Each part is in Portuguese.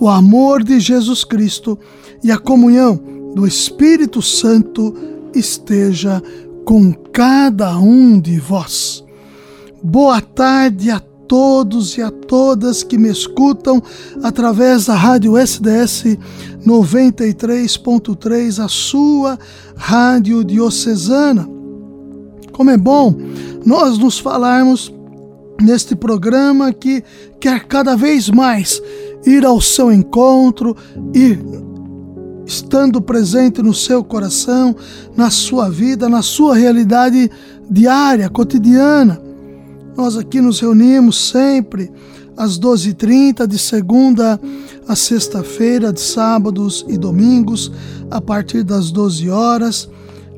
o amor de Jesus Cristo e a comunhão do Espírito Santo esteja com cada um de vós. Boa tarde a todos e a todas que me escutam através da Rádio SDS 93.3, a sua rádio diocesana. Como é bom nós nos falarmos neste programa que quer cada vez mais ir ao seu encontro, ir estando presente no seu coração, na sua vida, na sua realidade diária, cotidiana. Nós aqui nos reunimos sempre às 12h30, de segunda a sexta-feira, de sábados e domingos, a partir das 12 horas,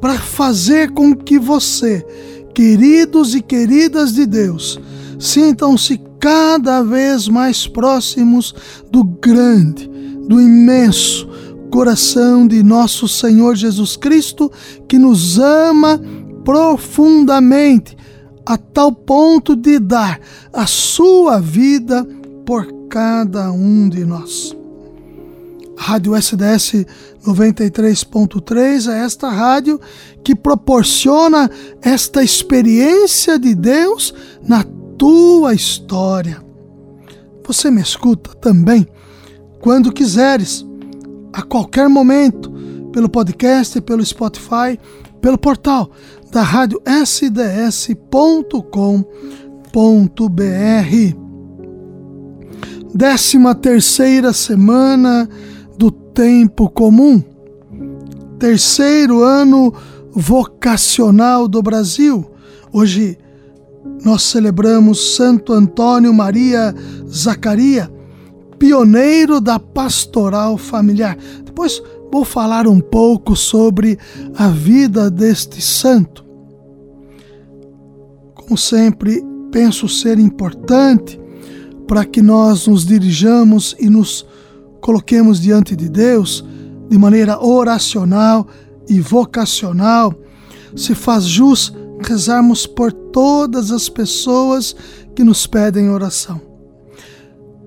para fazer com que você, queridos e queridas de Deus, sintam-se cada vez mais próximos do grande, do imenso coração de nosso Senhor Jesus Cristo, que nos ama profundamente, a tal ponto de dar a sua vida por cada um de nós. A Rádio SDS 93.3 é esta rádio que proporciona esta experiência de Deus na tua história. Você me escuta também quando quiseres, a qualquer momento, pelo podcast, pelo Spotify, pelo portal da rádio sds.com.br. Décima terceira semana do tempo comum, terceiro ano vocacional do Brasil. Hoje nós celebramos Santo Antônio Maria Zacaria, pioneiro da pastoral familiar. Depois vou falar um pouco sobre a vida deste santo. Como sempre, penso ser importante para que nós nos dirijamos e nos coloquemos diante de Deus de maneira oracional e vocacional, se faz jus rezarmos por todas as pessoas que nos pedem oração.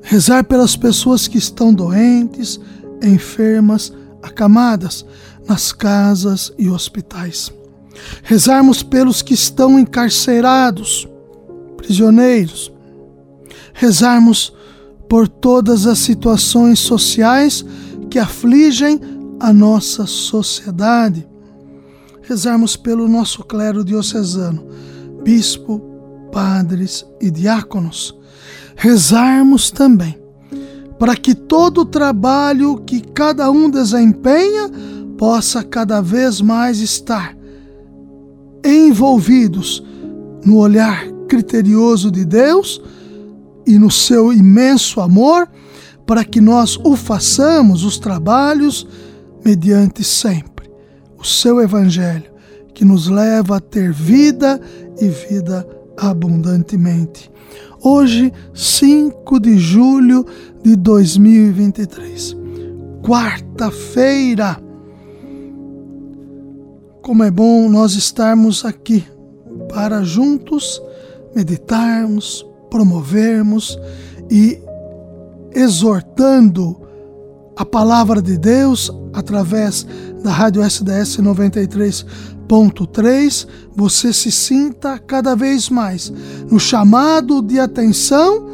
Rezar pelas pessoas que estão doentes, enfermas, acamadas nas casas e hospitais. Rezarmos pelos que estão encarcerados, prisioneiros. Rezarmos por todas as situações sociais que afligem a nossa sociedade rezarmos pelo nosso clero diocesano, bispo, padres e diáconos. Rezarmos também para que todo o trabalho que cada um desempenha possa cada vez mais estar envolvidos no olhar criterioso de Deus e no seu imenso amor, para que nós o façamos os trabalhos mediante sempre o seu Evangelho, que nos leva a ter vida e vida abundantemente. Hoje, 5 de julho de 2023, quarta-feira. Como é bom nós estarmos aqui para juntos meditarmos, promovermos e exortando a palavra de Deus através da Rádio SDS 93.3, você se sinta cada vez mais no chamado de atenção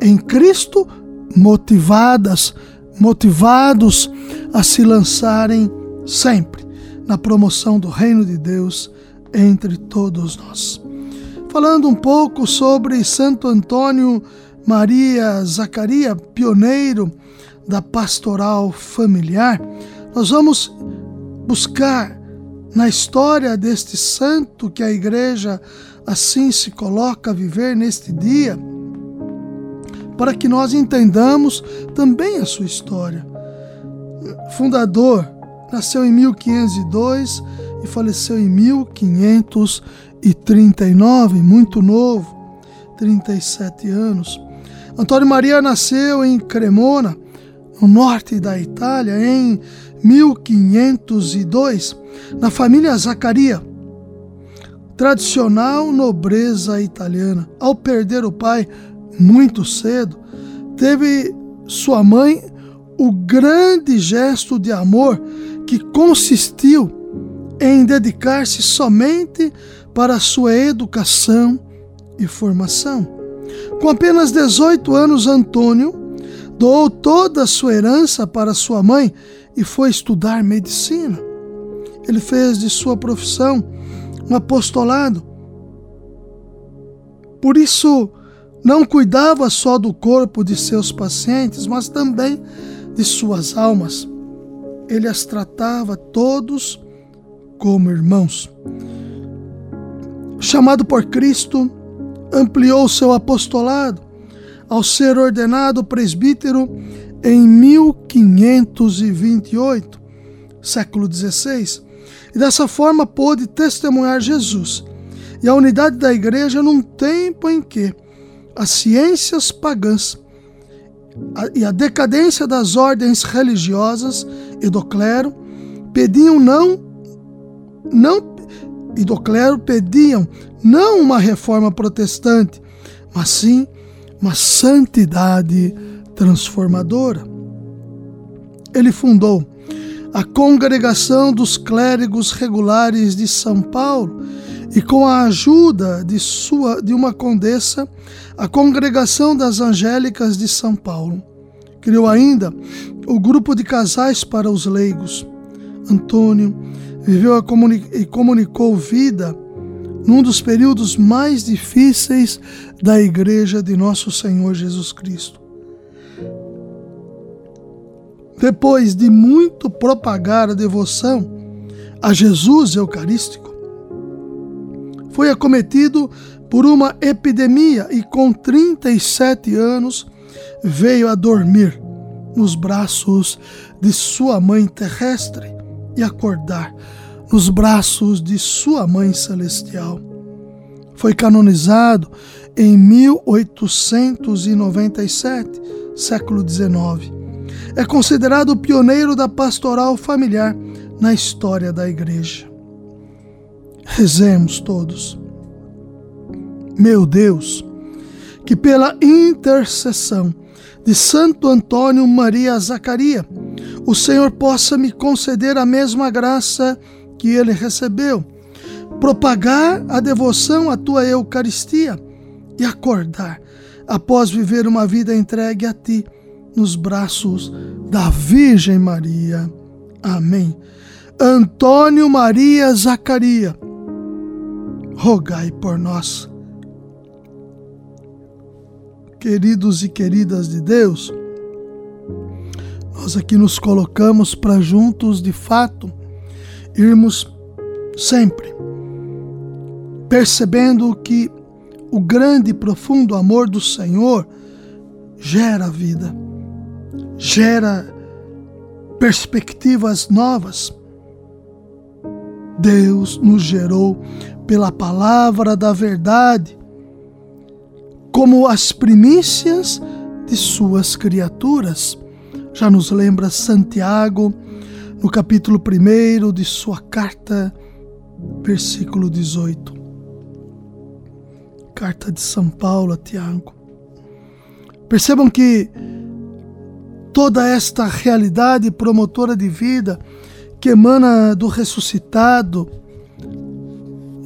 em Cristo, motivadas, motivados a se lançarem sempre na promoção do reino de Deus entre todos nós. Falando um pouco sobre Santo Antônio Maria Zacaria, pioneiro da pastoral familiar, nós vamos buscar na história deste santo que a igreja assim se coloca a viver neste dia, para que nós entendamos também a sua história. fundador, nasceu em 1502 e faleceu em 1539, muito novo, 37 anos. Antônio Maria nasceu em Cremona, no norte da Itália, em 1502, na família Zaccaria, tradicional nobreza italiana. Ao perder o pai muito cedo, teve sua mãe o grande gesto de amor que consistiu em dedicar-se somente para sua educação e formação. Com apenas 18 anos, Antônio doou toda a sua herança para sua mãe e foi estudar medicina. Ele fez de sua profissão um apostolado. Por isso, não cuidava só do corpo de seus pacientes, mas também de suas almas. Ele as tratava todos como irmãos. Chamado por Cristo, ampliou seu apostolado ao ser ordenado presbítero em 1528, século XVI, e dessa forma pôde testemunhar Jesus. E a unidade da igreja num tempo em que as ciências pagãs e a decadência das ordens religiosas e do clero pediam não não e do clero pediam não uma reforma protestante, mas sim uma santidade transformadora. Ele fundou a Congregação dos Clérigos Regulares de São Paulo e com a ajuda de sua de uma condessa, a Congregação das Angélicas de São Paulo. Criou ainda o grupo de casais para os leigos. Antônio viveu e comunicou vida num dos períodos mais difíceis da Igreja de Nosso Senhor Jesus Cristo. Depois de muito propagar a devoção a Jesus Eucarístico, foi acometido por uma epidemia e, com 37 anos, veio a dormir nos braços de sua mãe terrestre e acordar nos braços de sua mãe celestial. Foi canonizado em 1897, século XIX. É considerado o pioneiro da pastoral familiar na história da Igreja. Rezemos todos. Meu Deus, que pela intercessão de Santo Antônio Maria Zacaria, o Senhor possa me conceder a mesma graça que ele recebeu, propagar a devoção à tua Eucaristia e acordar após viver uma vida entregue a ti nos braços da Virgem Maria. Amém. Antônio Maria Zacaria, rogai por nós. Queridos e queridas de Deus, nós aqui nos colocamos para juntos, de fato, irmos sempre percebendo que o grande e profundo amor do Senhor gera vida, gera perspectivas novas. Deus nos gerou pela palavra da verdade, como as primícias de suas criaturas. Já nos lembra Santiago no capítulo 1 de sua carta, versículo 18. Carta de São Paulo a Tiago. Percebam que toda esta realidade promotora de vida que emana do ressuscitado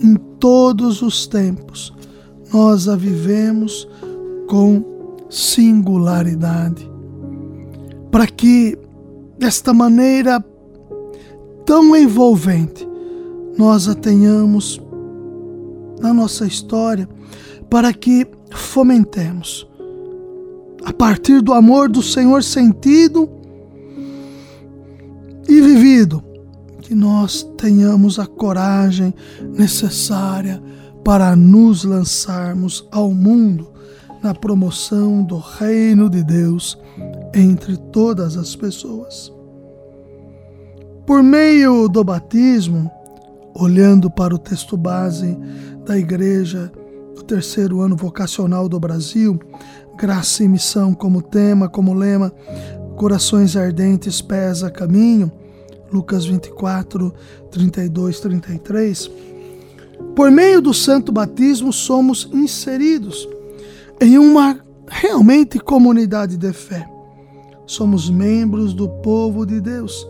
em todos os tempos, nós a vivemos com singularidade. Para que desta maneira tão envolvente nós a tenhamos na nossa história para que fomentemos a partir do amor do Senhor sentido e vivido que nós tenhamos a coragem necessária para nos lançarmos ao mundo na promoção do reino de Deus entre todas as pessoas. Por meio do batismo, olhando para o texto base da igreja do terceiro ano vocacional do Brasil, graça e missão como tema, como lema, corações ardentes, pés a caminho, Lucas 24, 32, 33. Por meio do santo batismo, somos inseridos em uma realmente comunidade de fé. Somos membros do povo de Deus.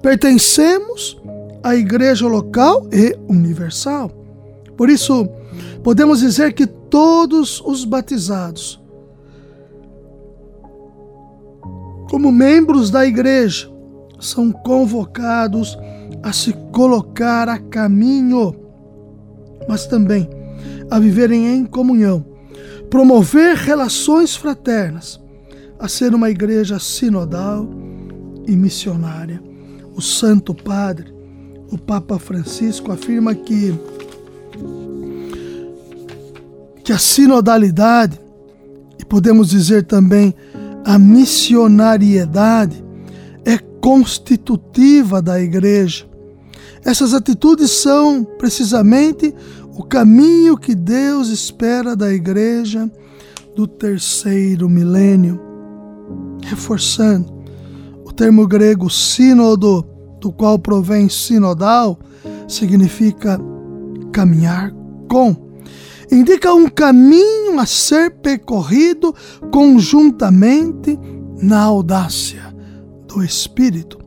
Pertencemos à igreja local e universal. Por isso, podemos dizer que todos os batizados, como membros da igreja, são convocados a se colocar a caminho, mas também a viverem em comunhão, promover relações fraternas, a ser uma igreja sinodal e missionária. O Santo Padre, o Papa Francisco, afirma que, que a sinodalidade, e podemos dizer também a missionariedade, constitutiva da igreja. Essas atitudes são precisamente o caminho que Deus espera da igreja do terceiro milênio. Reforçando, o termo grego sínodo, do qual provém sinodal, significa caminhar com. Indica um caminho a ser percorrido conjuntamente na audácia do Espírito.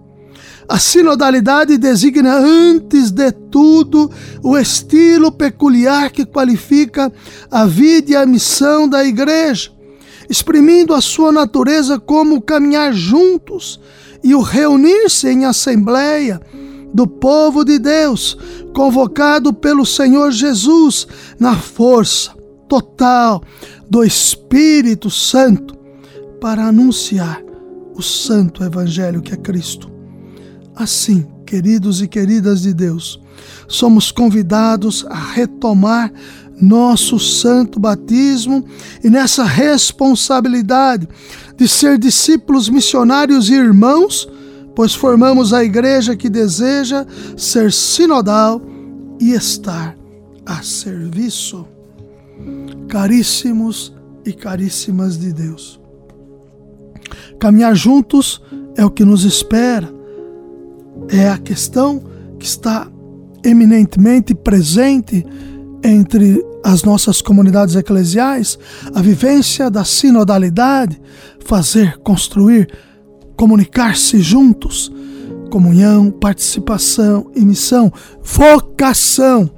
A sinodalidade designa, antes de tudo, o estilo peculiar que qualifica a vida e a missão da Igreja, exprimindo a sua natureza como caminhar juntos e o reunir-se em assembleia do povo de Deus, convocado pelo Senhor Jesus na força total do Espírito Santo para anunciar o santo evangelho que é Cristo. Assim, queridos e queridas de Deus, somos convidados a retomar nosso santo batismo e nessa responsabilidade de ser discípulos missionários e irmãos, pois formamos a igreja que deseja ser sinodal e estar a serviço. Caríssimos e caríssimas de Deus. Caminhar juntos é o que nos espera. É a questão que está eminentemente presente entre as nossas comunidades eclesiais, a vivência da sinodalidade, fazer, construir, comunicar-se juntos, comunhão, participação e missão, vocação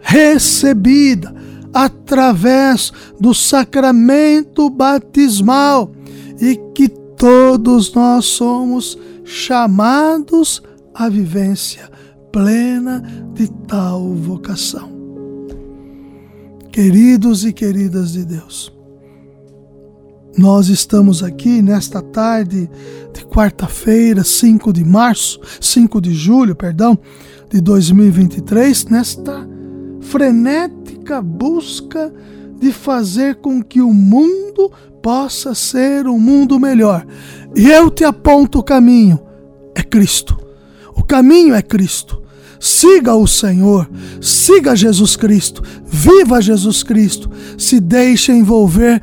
recebida através do sacramento batismal e que Todos nós somos chamados à vivência plena de tal vocação. Queridos e queridas de Deus, nós estamos aqui nesta tarde de quarta-feira, 5 de março, 5 de julho, perdão, de 2023, nesta frenética busca de fazer com que o mundo possa ser um mundo melhor. E eu te aponto o caminho: é Cristo. O caminho é Cristo. Siga o Senhor, siga Jesus Cristo, viva Jesus Cristo, se deixe envolver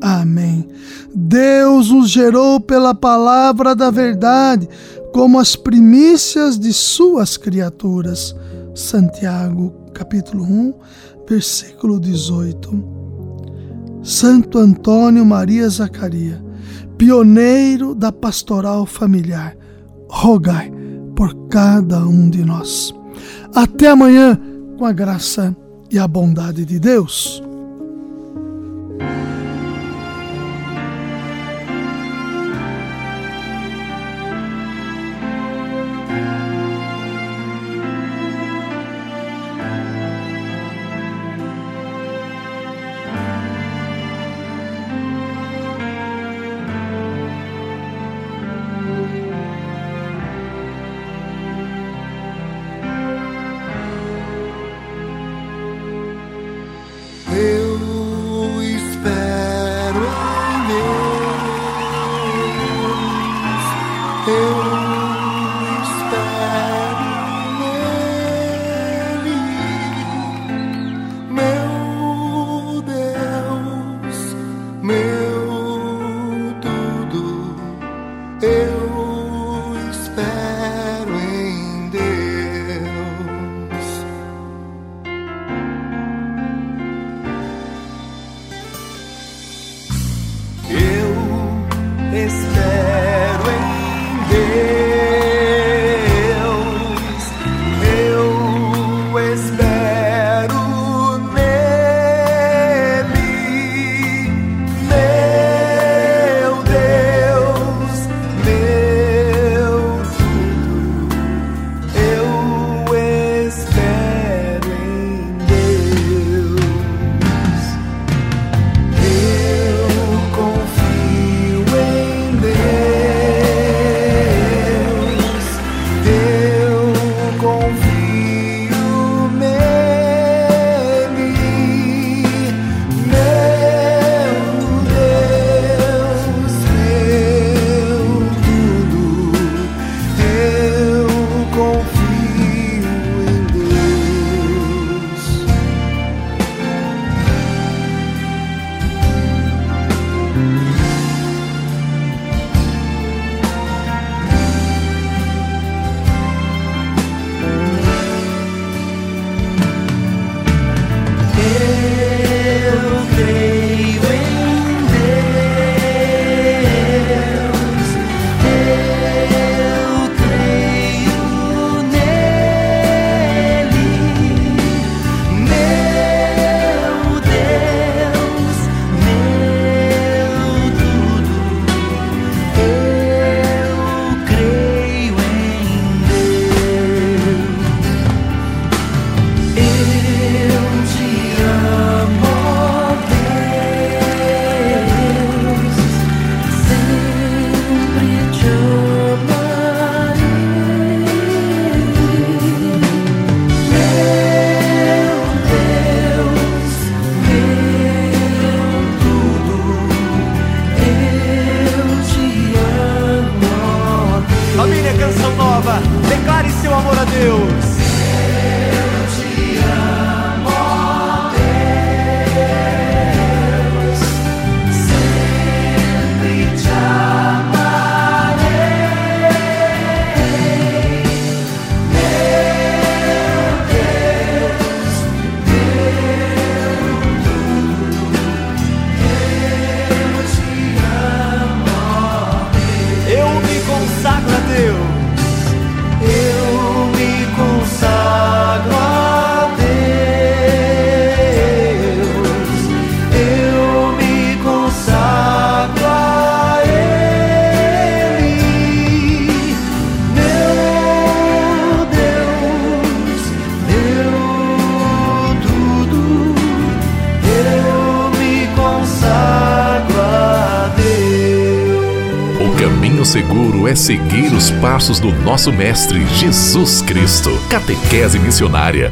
Amém. Deus nos gerou pela palavra da verdade, como as primícias de suas criaturas. Santiago, capítulo 1, versículo 18. Santo Antônio Maria Zacaria, pioneiro da pastoral familiar, rogai por cada um de nós. Até amanhã, com a graça e a bondade de Deus. Seguir os passos do nosso Mestre Jesus Cristo. Catequese Missionária